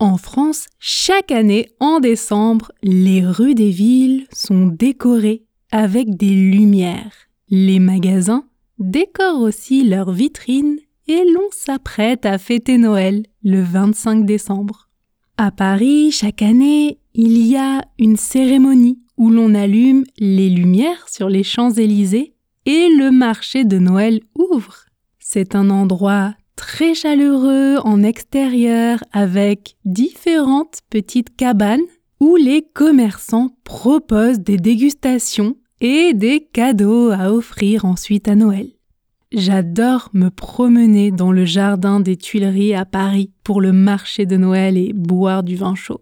En France, chaque année, en décembre, les rues des villes sont décorées avec des lumières. Les magasins décorent aussi leurs vitrines et l'on s'apprête à fêter Noël le 25 décembre. À Paris, chaque année, il y a une cérémonie où l'on allume les lumières sur les Champs-Élysées et le marché de Noël ouvre. C'est un endroit très chaleureux en extérieur avec différentes petites cabanes où les commerçants proposent des dégustations et des cadeaux à offrir ensuite à Noël. J'adore me promener dans le jardin des Tuileries à Paris pour le marché de Noël et boire du vin chaud.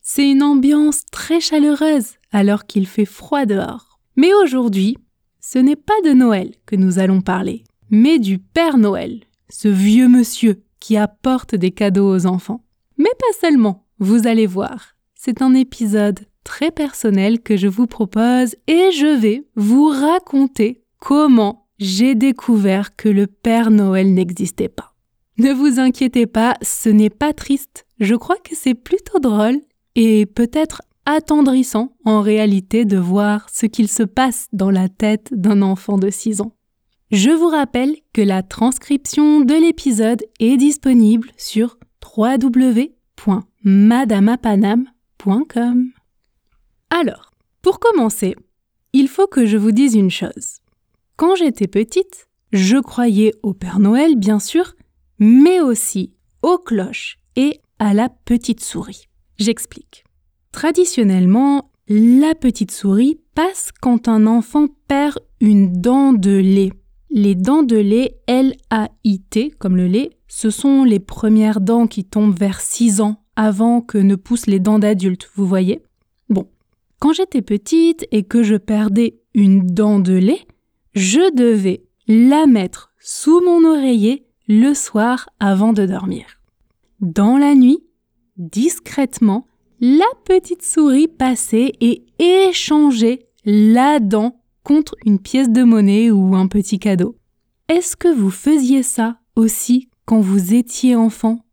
C'est une ambiance très chaleureuse alors qu'il fait froid dehors. Mais aujourd'hui, ce n'est pas de Noël que nous allons parler, mais du Père Noël, ce vieux monsieur qui apporte des cadeaux aux enfants. Mais pas seulement, vous allez voir. C'est un épisode très personnel que je vous propose et je vais vous raconter comment j'ai découvert que le Père Noël n'existait pas. Ne vous inquiétez pas, ce n'est pas triste. Je crois que c'est plutôt drôle et peut-être attendrissant en réalité de voir ce qu'il se passe dans la tête d'un enfant de 6 ans. Je vous rappelle que la transcription de l'épisode est disponible sur www.madamapanam.com. Alors, pour commencer, il faut que je vous dise une chose. Quand j'étais petite, je croyais au Père Noël, bien sûr, mais aussi aux cloches et à la petite souris. J'explique. Traditionnellement, la petite souris passe quand un enfant perd une dent de lait les dents de lait L-A-I-T, comme le lait, ce sont les premières dents qui tombent vers 6 ans avant que ne poussent les dents d'adulte, vous voyez? Bon, quand j'étais petite et que je perdais une dent de lait, je devais la mettre sous mon oreiller le soir avant de dormir. Dans la nuit, discrètement, la petite souris passait et échangeait la dent contre une pièce de monnaie ou un petit cadeau. Est-ce que vous faisiez ça aussi quand vous étiez enfant?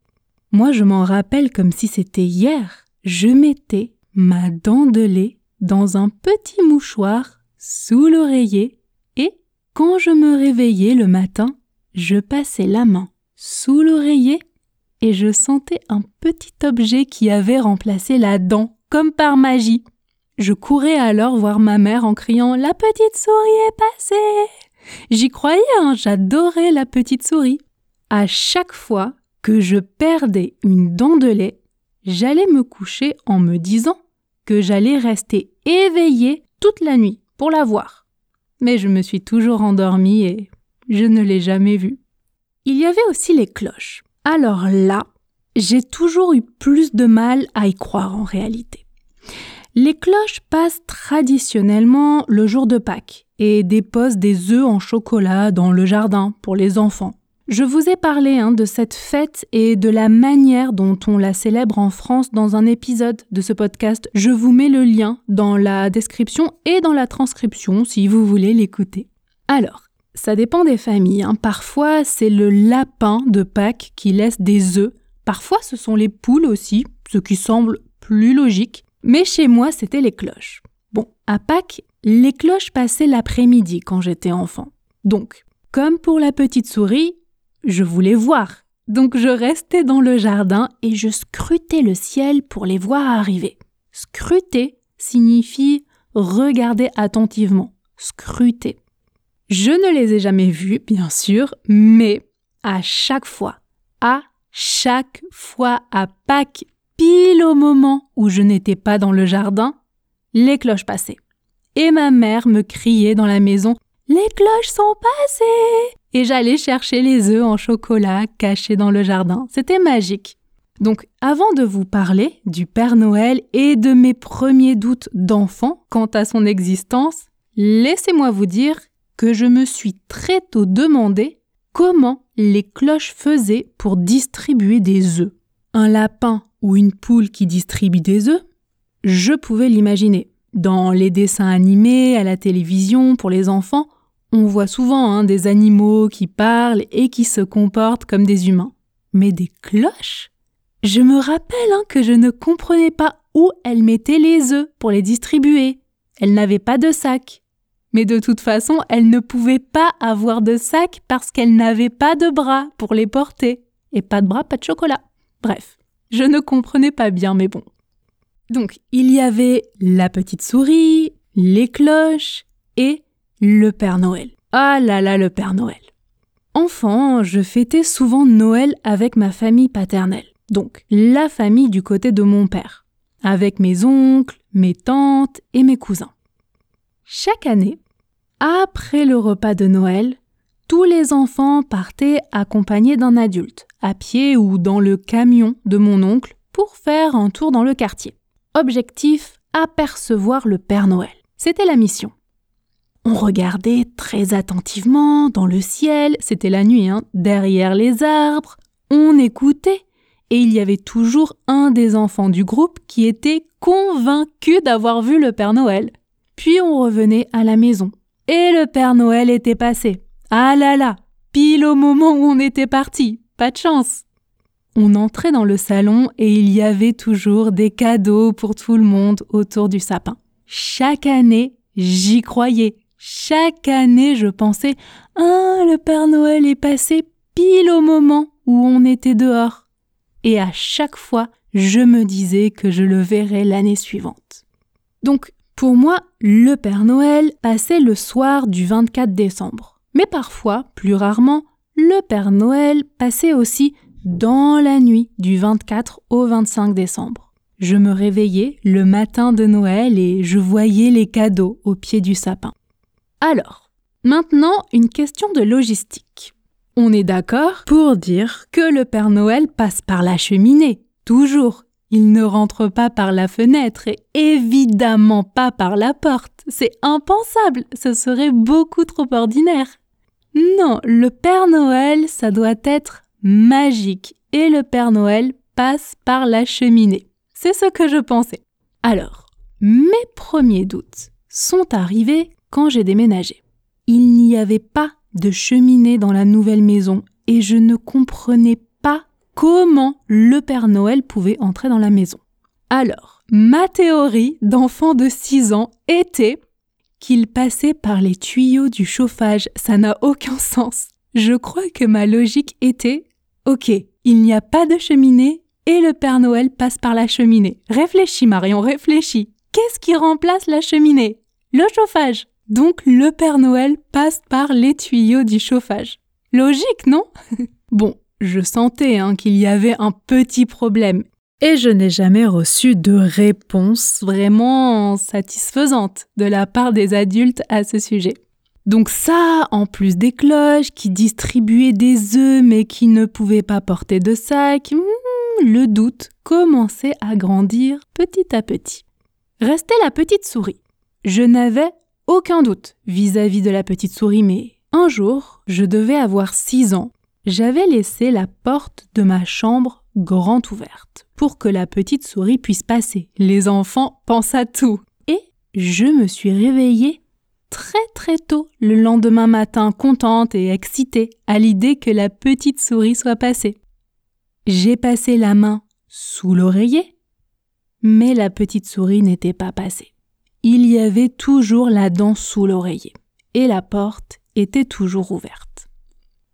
Moi, je m'en rappelle comme si c'était hier. Je mettais ma dent de lait dans un petit mouchoir sous l'oreiller et quand je me réveillais le matin, je passais la main sous l'oreiller et je sentais un petit objet qui avait remplacé la dent comme par magie. Je courais alors voir ma mère en criant La petite souris est passée. J'y croyais, hein, j'adorais la petite souris. À chaque fois que je perdais une dent de lait, j'allais me coucher en me disant que j'allais rester éveillée toute la nuit pour la voir. Mais je me suis toujours endormie et je ne l'ai jamais vue. Il y avait aussi les cloches. Alors là, j'ai toujours eu plus de mal à y croire en réalité. Les cloches passent traditionnellement le jour de Pâques et déposent des œufs en chocolat dans le jardin pour les enfants. Je vous ai parlé hein, de cette fête et de la manière dont on la célèbre en France dans un épisode de ce podcast. Je vous mets le lien dans la description et dans la transcription si vous voulez l'écouter. Alors, ça dépend des familles. Hein. Parfois, c'est le lapin de Pâques qui laisse des œufs. Parfois, ce sont les poules aussi, ce qui semble plus logique. Mais chez moi, c'était les cloches. Bon, à Pâques, les cloches passaient l'après-midi quand j'étais enfant. Donc, comme pour la petite souris, je voulais voir. Donc je restais dans le jardin et je scrutais le ciel pour les voir arriver. Scruter signifie regarder attentivement. Scruter. Je ne les ai jamais vus, bien sûr, mais à chaque fois, à chaque fois à Pâques, pile au moment où je n'étais pas dans le jardin, les cloches passaient. Et ma mère me criait dans la maison Les cloches sont passées Et j'allais chercher les œufs en chocolat cachés dans le jardin. C'était magique. Donc avant de vous parler du Père Noël et de mes premiers doutes d'enfant quant à son existence, laissez-moi vous dire que je me suis très tôt demandé comment les cloches faisaient pour distribuer des œufs. Un lapin ou une poule qui distribue des œufs Je pouvais l'imaginer. Dans les dessins animés, à la télévision, pour les enfants, on voit souvent hein, des animaux qui parlent et qui se comportent comme des humains. Mais des cloches? Je me rappelle hein, que je ne comprenais pas où elles mettaient les œufs pour les distribuer. Elles n'avaient pas de sac. Mais de toute façon, elles ne pouvaient pas avoir de sac parce qu'elles n'avaient pas de bras pour les porter. Et pas de bras, pas de chocolat. Bref, je ne comprenais pas bien, mais bon. Donc, il y avait la petite souris, les cloches et le Père Noël. Ah là là, le Père Noël. Enfant, je fêtais souvent Noël avec ma famille paternelle, donc la famille du côté de mon père, avec mes oncles, mes tantes et mes cousins. Chaque année, après le repas de Noël, tous les enfants partaient accompagnés d'un adulte, à pied ou dans le camion de mon oncle, pour faire un tour dans le quartier. Objectif apercevoir le Père Noël. C'était la mission. On regardait très attentivement dans le ciel, c'était la nuit, hein, derrière les arbres, on écoutait, et il y avait toujours un des enfants du groupe qui était convaincu d'avoir vu le Père Noël. Puis on revenait à la maison, et le Père Noël était passé. Ah là là, pile au moment où on était parti, pas de chance. On entrait dans le salon et il y avait toujours des cadeaux pour tout le monde autour du sapin. Chaque année, j'y croyais. Chaque année, je pensais Ah, le Père Noël est passé pile au moment où on était dehors. Et à chaque fois, je me disais que je le verrais l'année suivante. Donc, pour moi, le Père Noël passait le soir du 24 décembre. Mais parfois, plus rarement, le Père Noël passait aussi dans la nuit du 24 au 25 décembre. Je me réveillais le matin de Noël et je voyais les cadeaux au pied du sapin. Alors, maintenant une question de logistique. On est d'accord pour dire que le Père Noël passe par la cheminée, toujours. Il ne rentre pas par la fenêtre et évidemment pas par la porte. C'est impensable, ce serait beaucoup trop ordinaire. Non, le Père Noël, ça doit être magique et le Père Noël passe par la cheminée. C'est ce que je pensais. Alors, mes premiers doutes sont arrivés quand j'ai déménagé. Il n'y avait pas de cheminée dans la nouvelle maison et je ne comprenais pas comment le Père Noël pouvait entrer dans la maison. Alors, ma théorie d'enfant de 6 ans était qu'il passait par les tuyaux du chauffage. Ça n'a aucun sens. Je crois que ma logique était Ok, il n'y a pas de cheminée et le Père Noël passe par la cheminée. Réfléchis Marion, réfléchis. Qu'est-ce qui remplace la cheminée? Le chauffage. Donc le Père Noël passe par les tuyaux du chauffage. Logique, non? Bon, je sentais hein, qu'il y avait un petit problème et je n'ai jamais reçu de réponse vraiment satisfaisante de la part des adultes à ce sujet. Donc ça, en plus des cloches qui distribuaient des œufs mais qui ne pouvaient pas porter de sac, hmm, le doute commençait à grandir petit à petit. Restait la petite souris. Je n'avais aucun doute vis-à-vis de la petite souris, mais un jour, je devais avoir six ans. J'avais laissé la porte de ma chambre grande ouverte pour que la petite souris puisse passer. Les enfants pensent à tout. Et je me suis réveillée très très tôt le lendemain matin, contente et excitée à l'idée que la petite souris soit passée. J'ai passé la main sous l'oreiller, mais la petite souris n'était pas passée il y avait toujours la dent sous l'oreiller, et la porte était toujours ouverte.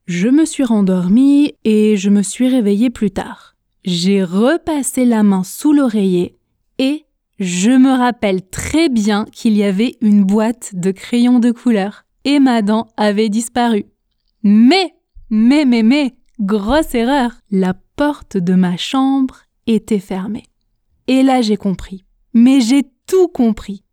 Je me suis rendormie et je me suis réveillée plus tard. J'ai repassé la main sous l'oreiller et je me rappelle très bien qu'il y avait une boîte de crayons de couleur et ma dent avait disparu. Mais, mais, mais, mais, grosse erreur, la porte de ma chambre était fermée. Et là j'ai compris. Mais j'ai tout compris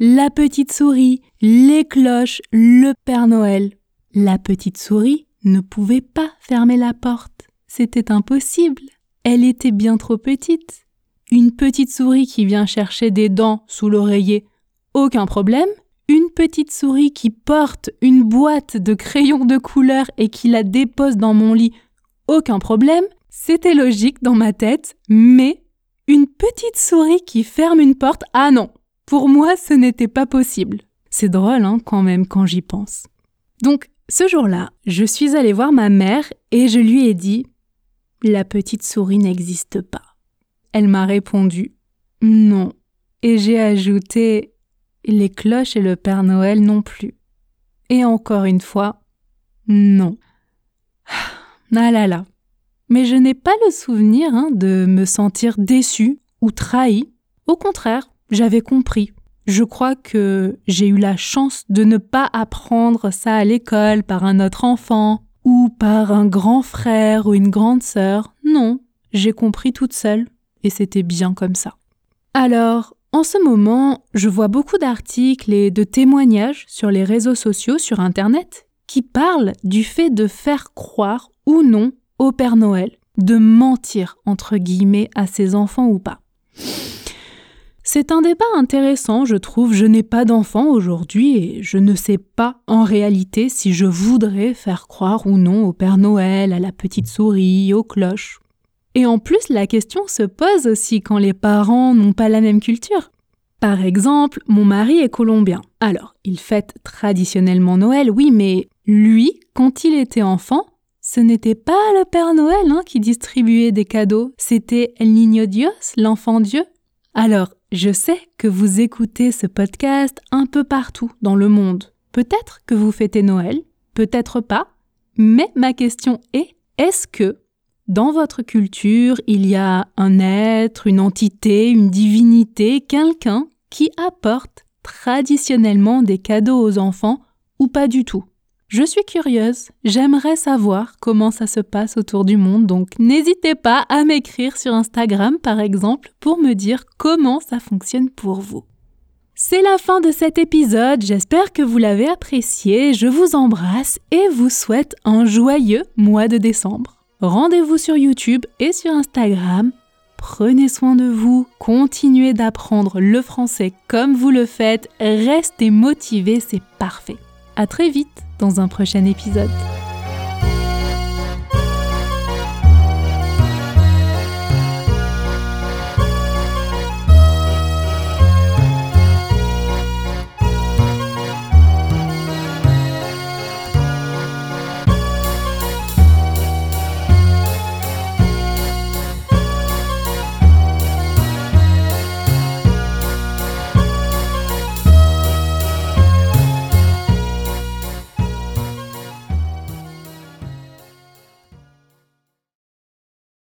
la petite souris, les cloches, le Père Noël. La petite souris ne pouvait pas fermer la porte. C'était impossible. Elle était bien trop petite. Une petite souris qui vient chercher des dents sous l'oreiller, aucun problème. Une petite souris qui porte une boîte de crayons de couleur et qui la dépose dans mon lit, aucun problème. C'était logique dans ma tête, mais une petite souris qui ferme une porte, ah non, pour moi ce n'était pas possible. C'est drôle hein, quand même quand j'y pense. Donc ce jour-là, je suis allée voir ma mère et je lui ai dit La petite souris n'existe pas. Elle m'a répondu Non. Et j'ai ajouté Les cloches et le Père Noël non plus. Et encore une fois, non. Ah là là. Mais je n'ai pas le souvenir hein, de me sentir déçue ou trahie. Au contraire, j'avais compris. Je crois que j'ai eu la chance de ne pas apprendre ça à l'école par un autre enfant ou par un grand frère ou une grande sœur. Non, j'ai compris toute seule et c'était bien comme ça. Alors, en ce moment, je vois beaucoup d'articles et de témoignages sur les réseaux sociaux, sur Internet, qui parlent du fait de faire croire ou non au Père Noël, de mentir entre guillemets à ses enfants ou pas. C'est un débat intéressant, je trouve. Je n'ai pas d'enfant aujourd'hui et je ne sais pas en réalité si je voudrais faire croire ou non au Père Noël, à la petite souris, aux cloches. Et en plus, la question se pose aussi quand les parents n'ont pas la même culture. Par exemple, mon mari est colombien. Alors, il fête traditionnellement Noël, oui, mais lui, quand il était enfant, ce n'était pas le Père Noël hein, qui distribuait des cadeaux, c'était El Niño Dios, l'enfant Dieu. Alors, je sais que vous écoutez ce podcast un peu partout dans le monde. Peut-être que vous fêtez Noël, peut-être pas, mais ma question est, est-ce que dans votre culture, il y a un être, une entité, une divinité, quelqu'un qui apporte traditionnellement des cadeaux aux enfants ou pas du tout? Je suis curieuse, j'aimerais savoir comment ça se passe autour du monde, donc n'hésitez pas à m'écrire sur Instagram par exemple pour me dire comment ça fonctionne pour vous. C'est la fin de cet épisode, j'espère que vous l'avez apprécié, je vous embrasse et vous souhaite un joyeux mois de décembre. Rendez-vous sur YouTube et sur Instagram. Prenez soin de vous, continuez d'apprendre le français comme vous le faites, restez motivés, c'est parfait. À très vite dans un prochain épisode.